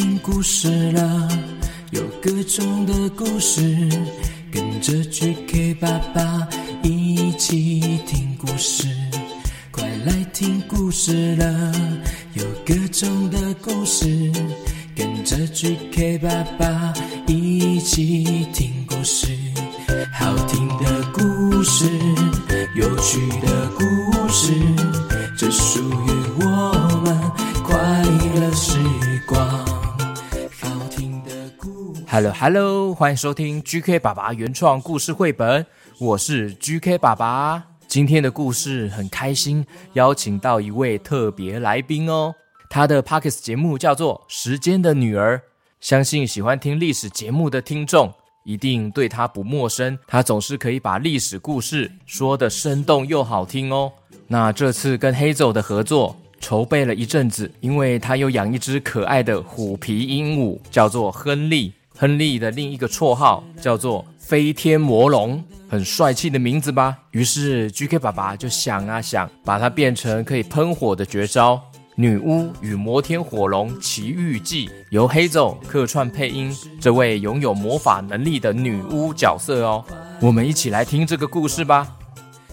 听故事了，有各种的故事，跟着 GK 爸爸一起听故事。快来听故事了，有各种的故事，跟着 GK 爸爸，Hello Hello，欢迎收听 GK 爸爸原创故事绘本，我是 GK 爸爸。今天的故事很开心，邀请到一位特别来宾哦。他的 Pockets 节目叫做《时间的女儿》，相信喜欢听历史节目的听众。一定对他不陌生，他总是可以把历史故事说得生动又好听哦。那这次跟 Hazel 的合作筹备了一阵子，因为他有养一只可爱的虎皮鹦鹉，叫做亨利。亨利的另一个绰号叫做飞天魔龙，很帅气的名字吧？于是 GK 爸爸就想啊想，把它变成可以喷火的绝招。女巫与摩天火龙奇遇记由 Hazel 客串配音，这位拥有魔法能力的女巫角色哦，我们一起来听这个故事吧。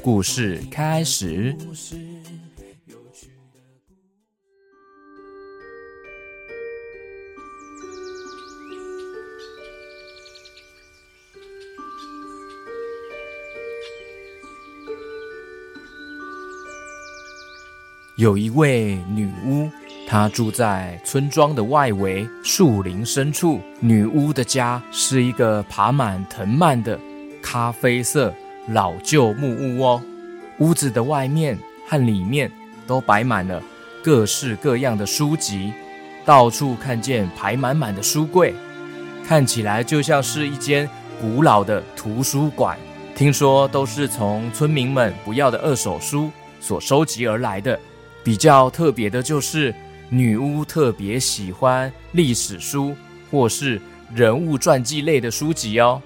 故事开始。有一位女巫，她住在村庄的外围树林深处。女巫的家是一个爬满藤蔓的咖啡色老旧木屋哦。屋子的外面和里面都摆满了各式各样的书籍，到处看见排满满的书柜，看起来就像是一间古老的图书馆。听说都是从村民们不要的二手书所收集而来的。比较特别的就是，女巫特别喜欢历史书或是人物传记类的书籍哦。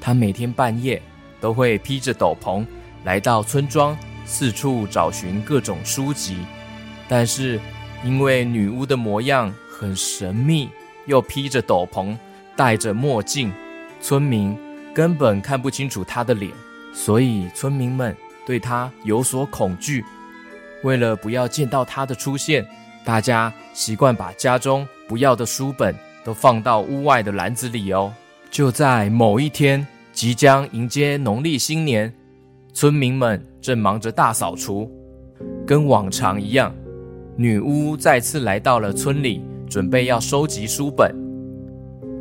她每天半夜都会披着斗篷来到村庄，四处找寻各种书籍。但是因为女巫的模样很神秘，又披着斗篷，戴着墨镜，村民根本看不清楚她的脸，所以村民们对她有所恐惧。为了不要见到他的出现，大家习惯把家中不要的书本都放到屋外的篮子里哦。就在某一天，即将迎接农历新年，村民们正忙着大扫除，跟往常一样，女巫再次来到了村里，准备要收集书本。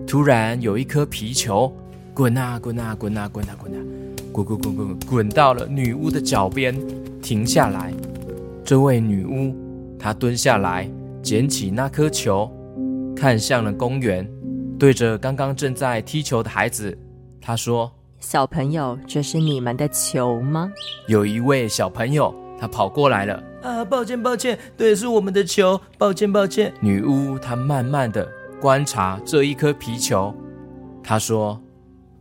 突然，有一颗皮球滚啊滚啊滚啊滚啊滚啊，滚滚滚滚滚到了女巫的脚边，停下来。这位女巫，她蹲下来捡起那颗球，看向了公园，对着刚刚正在踢球的孩子，她说：“小朋友，这是你们的球吗？”有一位小朋友，他跑过来了。啊，抱歉，抱歉，对，是我们的球，抱歉，抱歉。女巫她慢慢的观察这一颗皮球，她说：“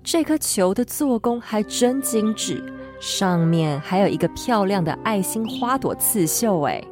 这颗球的做工还真精致。”上面还有一个漂亮的爱心花朵刺绣，哎，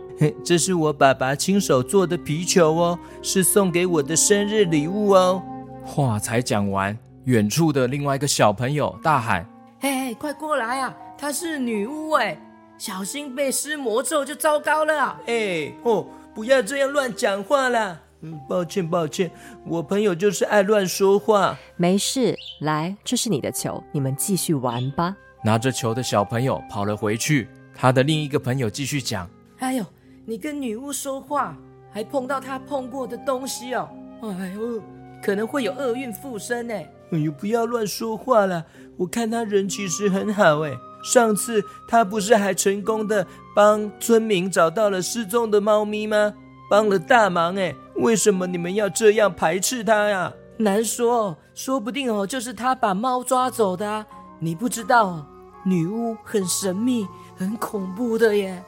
这是我爸爸亲手做的皮球哦，是送给我的生日礼物哦。话才讲完，远处的另外一个小朋友大喊：“嘿嘿，快过来啊！她是女巫哎，小心被施魔咒就糟糕了啊！哎哦，不要这样乱讲话啦。嗯，抱歉抱歉，我朋友就是爱乱说话。没事，来，这是你的球，你们继续玩吧。”拿着球的小朋友跑了回去，他的另一个朋友继续讲：“哎呦，你跟女巫说话，还碰到她碰过的东西哦，哎呦，可能会有厄运附身呢。哎呦，不要乱说话了，我看他人其实很好哎。上次他不是还成功的帮村民找到了失踪的猫咪吗？帮了大忙哎，为什么你们要这样排斥他呀？难说，说不定哦，就是他把猫抓走的啊，你不知道哦。”女巫很神秘，很恐怖的耶。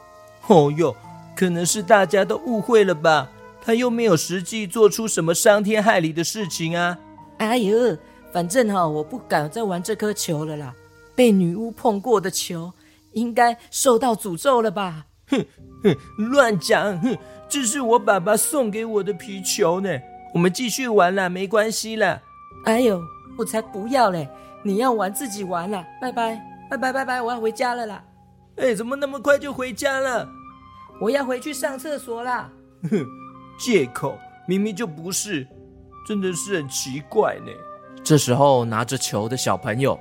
哦哟，可能是大家都误会了吧？她又没有实际做出什么伤天害理的事情啊。哎呦，反正哈，我不敢再玩这颗球了啦。被女巫碰过的球，应该受到诅咒了吧？哼哼，乱讲！哼，这是我爸爸送给我的皮球呢。我们继续玩啦，没关系啦。哎呦，我才不要嘞！你要玩自己玩啦，拜拜拜拜拜拜，我要回家了啦。哎，怎么那么快就回家了？我要回去上厕所啦。哼，借口，明明就不是，真的是很奇怪呢。这时候拿着球的小朋友，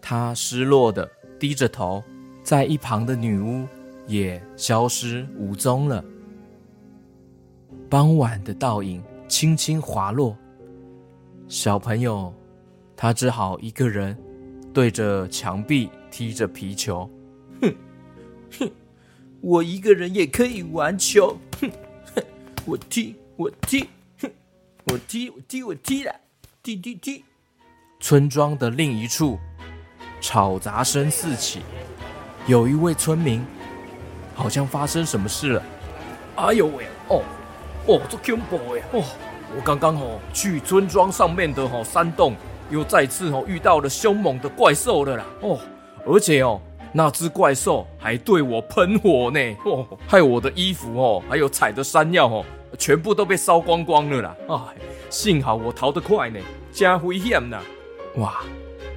他失落的低着头，在一旁的女巫也消失无踪了。傍晚的倒影轻轻滑落，小朋友他只好一个人对着墙壁踢着皮球。哼哼，我一个人也可以玩球。哼哼，我踢我踢，哼，我踢我踢我踢了。踢踢踢！村庄的另一处，吵杂声四起。有一位村民，好像发生什么事了。哎呦喂！哦哦，这恐怖哎！哦，我刚刚哦去村庄上面的哦山洞，又再次哦遇到了凶猛的怪兽了啦！哦，而且哦那只怪兽还对我喷火呢！哦，害我的衣服哦还有采的山药哦全部都被烧光光了啦！哎。幸好我逃得快呢，加危险呐！哇，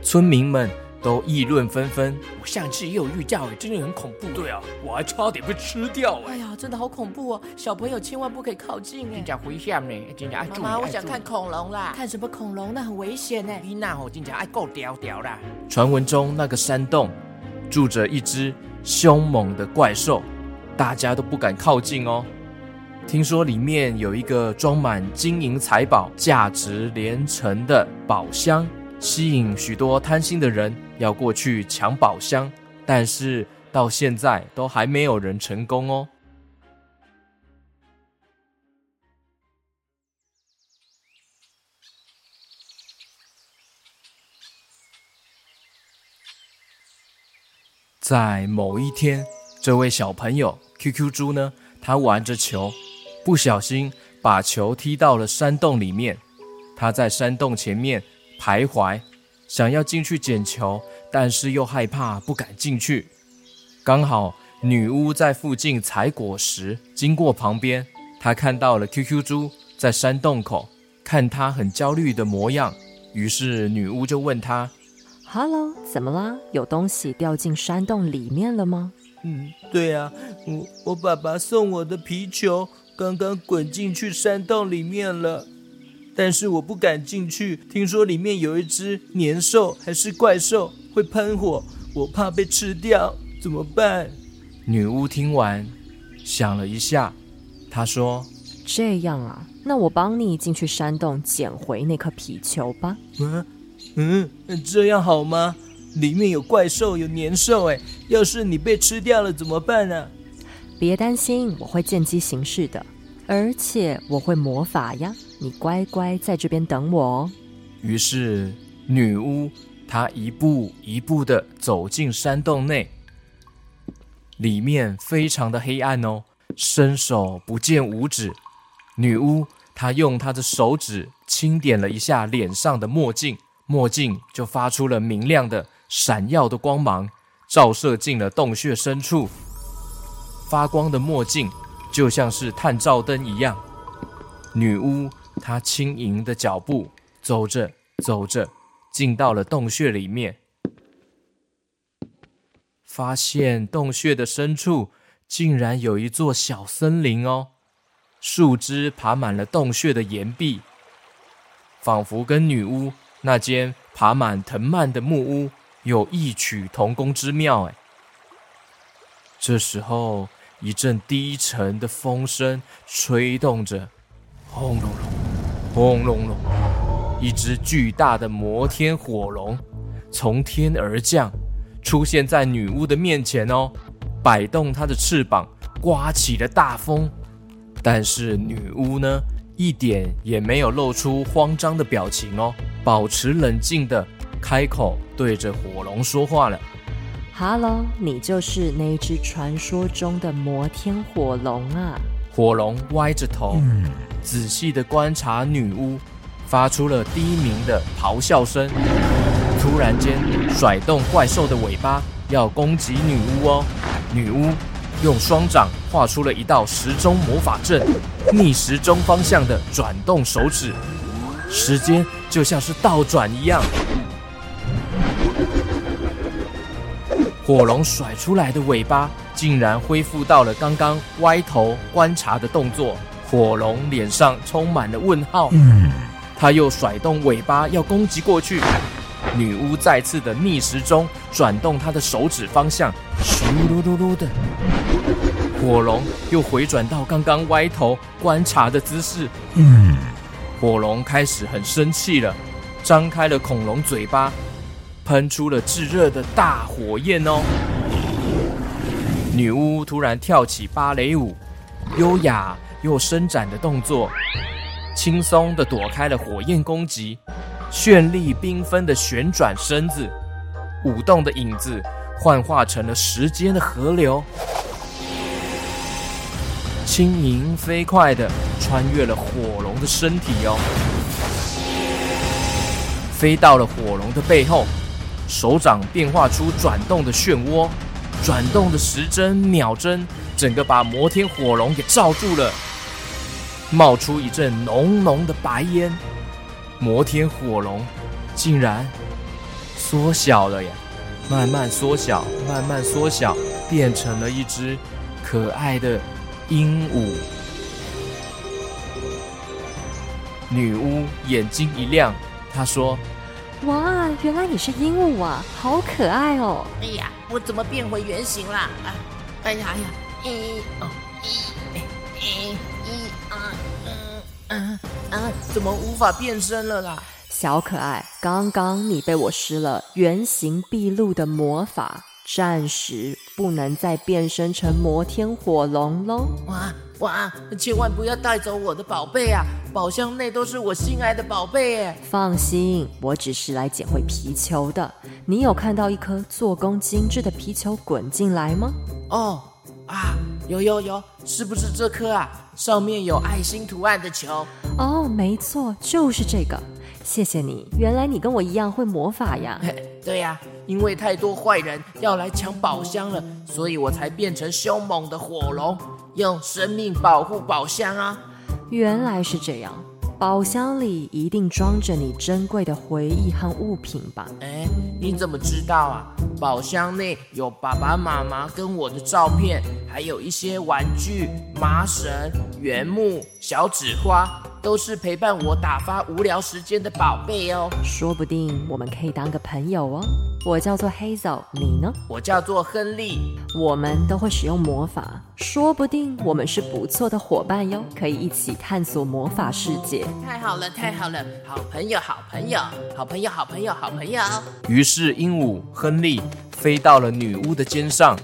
村民们都议论纷纷。我上次也有遇到，真的很恐怖。对啊，我还差点被吃掉。哎呀，真的好恐怖哦！小朋友千万不可以靠近哎，真的危险呢！真的爱注意。妈妈，我想看恐龙啦！看什么恐龙？那很危险呢！你那吼，真的爱够屌屌啦！传闻中那个山洞住着一只凶猛的怪兽，大家都不敢靠近哦。听说里面有一个装满金银财宝、价值连城的宝箱，吸引许多贪心的人要过去抢宝箱，但是到现在都还没有人成功哦。在某一天，这位小朋友 QQ 猪呢，他玩着球。不小心把球踢到了山洞里面，他在山洞前面徘徊，想要进去捡球，但是又害怕不敢进去。刚好女巫在附近采果实，经过旁边，她看到了 QQ 猪在山洞口，看她很焦虑的模样，于是女巫就问她：“Hello，怎么啦？有东西掉进山洞里面了吗？”“嗯，对啊，我我爸爸送我的皮球。”刚刚滚进去山洞里面了，但是我不敢进去。听说里面有一只年兽还是怪兽，会喷火，我怕被吃掉，怎么办？女巫听完，想了一下，她说：“这样啊，那我帮你进去山洞捡回那颗皮球吧。”嗯嗯，这样好吗？里面有怪兽，有年兽，哎，要是你被吃掉了怎么办呢？别担心，我会见机行事的，而且我会魔法呀！你乖乖在这边等我哦。于是女巫她一步一步地走进山洞内，里面非常的黑暗哦，伸手不见五指。女巫她用她的手指轻点了一下脸上的墨镜，墨镜就发出了明亮的、闪耀的光芒，照射进了洞穴深处。发光的墨镜就像是探照灯一样。女巫她轻盈的脚步走着走着，进到了洞穴里面，发现洞穴的深处竟然有一座小森林哦，树枝爬满了洞穴的岩壁，仿佛跟女巫那间爬满藤蔓的木屋有异曲同工之妙哎。这时候。一阵低沉的风声吹动着，轰隆隆，轰隆隆，一只巨大的摩天火龙从天而降，出现在女巫的面前哦，摆动它的翅膀，刮起了大风。但是女巫呢，一点也没有露出慌张的表情哦，保持冷静的开口对着火龙说话了。哈喽，你就是那只传说中的摩天火龙啊！火龙歪着头，嗯、仔细的观察女巫，发出了低鸣的咆哮声。突然间，甩动怪兽的尾巴，要攻击女巫哦！女巫用双掌画出了一道时钟魔法阵，逆时钟方向的转动手指，时间就像是倒转一样。火龙甩出来的尾巴竟然恢复到了刚刚歪头观察的动作，火龙脸上充满了问号。嗯，他又甩动尾巴要攻击过去，女巫再次的逆时钟转动她的手指方向，咻噜噜噜的，火龙又回转到刚刚歪头观察的姿势。嗯，火龙开始很生气了，张开了恐龙嘴巴。喷出了炙热的大火焰哦！女巫突然跳起芭蕾舞，优雅又伸展的动作，轻松的躲开了火焰攻击，绚丽缤纷的旋转身子，舞动的影子幻化成了时间的河流，轻盈飞快的穿越了火龙的身体哦，飞到了火龙的背后。手掌变化出转动的漩涡，转动的时针、秒针，整个把摩天火龙给罩住了，冒出一阵浓浓的白烟。摩天火龙竟然缩小了呀，慢慢缩小，慢慢缩小，变成了一只可爱的鹦鹉。女巫眼睛一亮，她说。哇，原来你是鹦鹉啊，好可爱哦！哎呀，我怎么变回原形啦？啊，哎呀哎呀，一哦一一一啊嗯嗯啊，怎么无法变身了啦？小可爱，刚刚你被我施了原形毕露的魔法。暂时不能再变身成摩天火龙喽！哇哇！千万不要带走我的宝贝啊！宝箱内都是我心爱的宝贝哎！放心，我只是来捡回皮球的。你有看到一颗做工精致的皮球滚进来吗？哦啊，有有有，是不是这颗啊？上面有爱心图案的球？哦，没错，就是这个。谢谢你，原来你跟我一样会魔法呀！对呀，因为太多坏人要来抢宝箱了，所以我才变成凶猛的火龙，用生命保护宝箱啊！原来是这样，宝箱里一定装着你珍贵的回忆和物品吧？哎，你怎么知道啊？宝箱内有爸爸妈妈跟我的照片，还有一些玩具、麻绳、原木、小纸花。都是陪伴我打发无聊时间的宝贝哦，说不定我们可以当个朋友哦。我叫做 Hazel，你呢？我叫做亨利，我们都会使用魔法，说不定我们是不错的伙伴哟，可以一起探索魔法世界。太好了，太好了，好朋友，好朋友，好朋友，好朋友，好朋友。于是鹦鹉亨利飞到了女巫的肩上，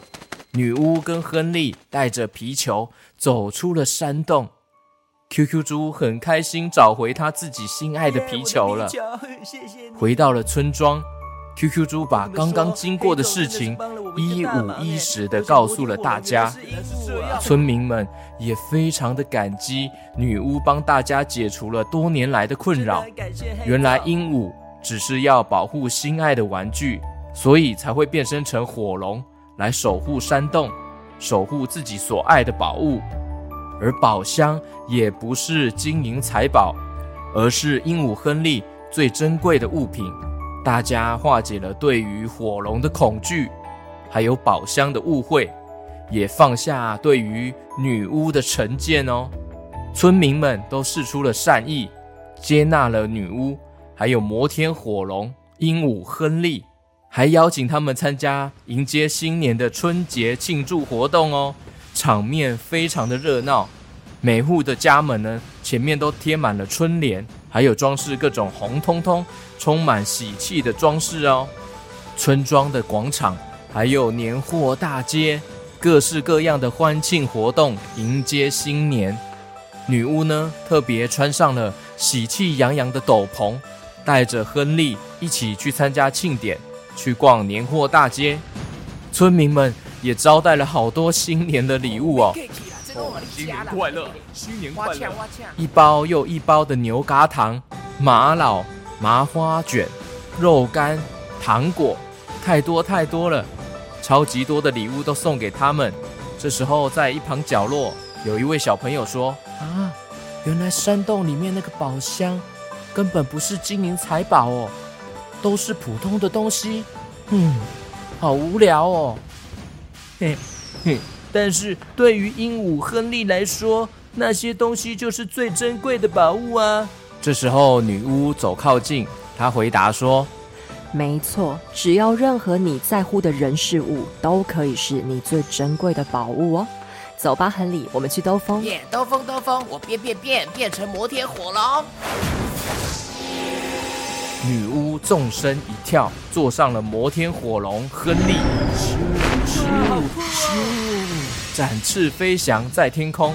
女巫跟亨利带着皮球走出了山洞。QQ 猪很开心找回他自己心爱的皮球了。回到了村庄，QQ 猪把刚刚经过的事情一五一十的告诉了大家。村民们也非常的感激女巫帮大家解除了多年来的困扰。原来鹦鹉只是要保护心爱的玩具，所以才会变身成火龙来守护山洞，守护自己所爱的宝物。而宝箱也不是金银财宝，而是鹦鹉亨利最珍贵的物品。大家化解了对于火龙的恐惧，还有宝箱的误会，也放下对于女巫的成见哦。村民们都释出了善意，接纳了女巫，还有摩天火龙鹦鹉亨利，还邀请他们参加迎接新年的春节庆祝活动哦。场面非常的热闹，每户的家门呢，前面都贴满了春联，还有装饰各种红彤彤、充满喜气的装饰哦。村庄的广场还有年货大街，各式各样的欢庆活动迎接新年。女巫呢，特别穿上了喜气洋洋的斗篷，带着亨利一起去参加庆典，去逛年货大街。村民们。也招待了好多新年的礼物哦！新年快乐，新年快乐！一包又一包的牛轧糖、玛瑙、麻花卷、肉干、糖果，太多太多了！超级多的礼物都送给他们，这时候，在一旁角落，有一位小朋友说：“啊，原来山洞里面那个宝箱根本不是金银财宝哦，都是普通的东西。嗯，好无聊哦。嘿，嘿，但是对于鹦鹉亨利来说，那些东西就是最珍贵的宝物啊。”这时候，女巫走靠近，她回答说。没错，只要任何你在乎的人事物，都可以是你最珍贵的宝物哦。走吧，亨利，我们去兜风。耶，兜风，兜风！我变变变，变成摩天火龙。女巫纵身一跳，坐上了摩天火龙。亨利，展翅飞翔在天空，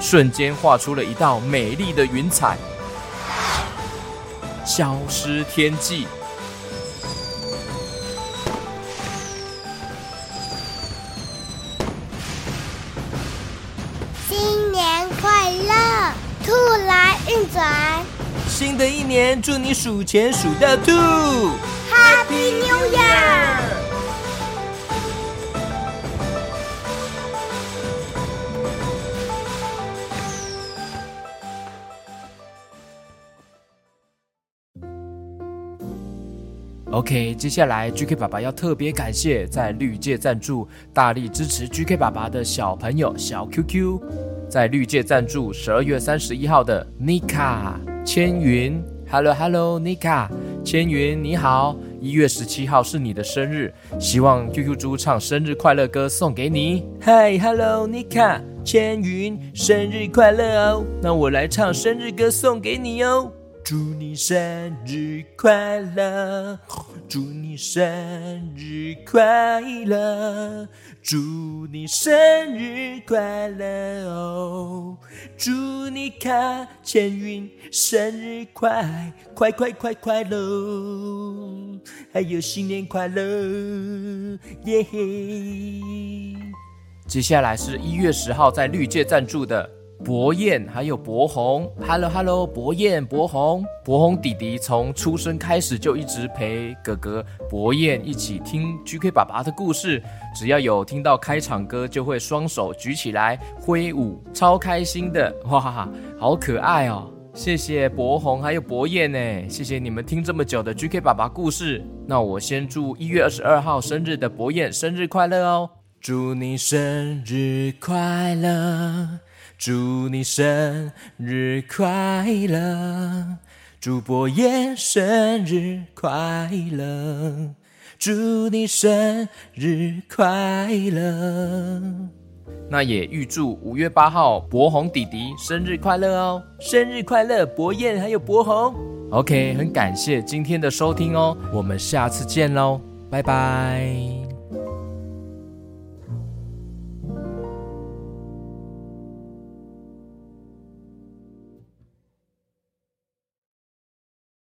瞬间画出了一道美丽的云彩，消失天际。新的一年，祝你数钱数到吐！Happy New Year！OK，接下来 GK 爸爸要特别感谢在绿界赞助、大力支持 GK 爸爸的小朋友小 QQ，在绿界赞助十二月三十一号的 Nika。千云，Hello Hello，Nika，千云你好，一月十七号是你的生日，希望 QQ 猪唱生日快乐歌送给你。Hi Hello，Nika，千云生日快乐哦，那我来唱生日歌送给你哦。祝你生日快乐，祝你生日快乐，祝你生日快乐哦！祝你卡千云生日快快快快快乐，还有新年快乐，耶嘿！接下来是一月十号在绿界赞助的。博彦还有博宏，Hello Hello，博彦博宏，博宏弟弟从出生开始就一直陪哥哥博彦一起听 GK 爸爸的故事，只要有听到开场歌就会双手举起来挥舞，超开心的，哇哈哈，好可爱哦！谢谢博宏还有博彦呢，谢谢你们听这么久的 GK 爸爸故事。那我先祝一月二十二号生日的博彦生日快乐哦，祝你生日快乐。祝你生日快乐，祝博彦生日快乐，祝你生日快乐。那也预祝五月八号博宏弟弟生日快乐！哦！生日快乐，博彦还有博宏。OK，很感谢今天的收听哦，我们下次见喽，拜拜。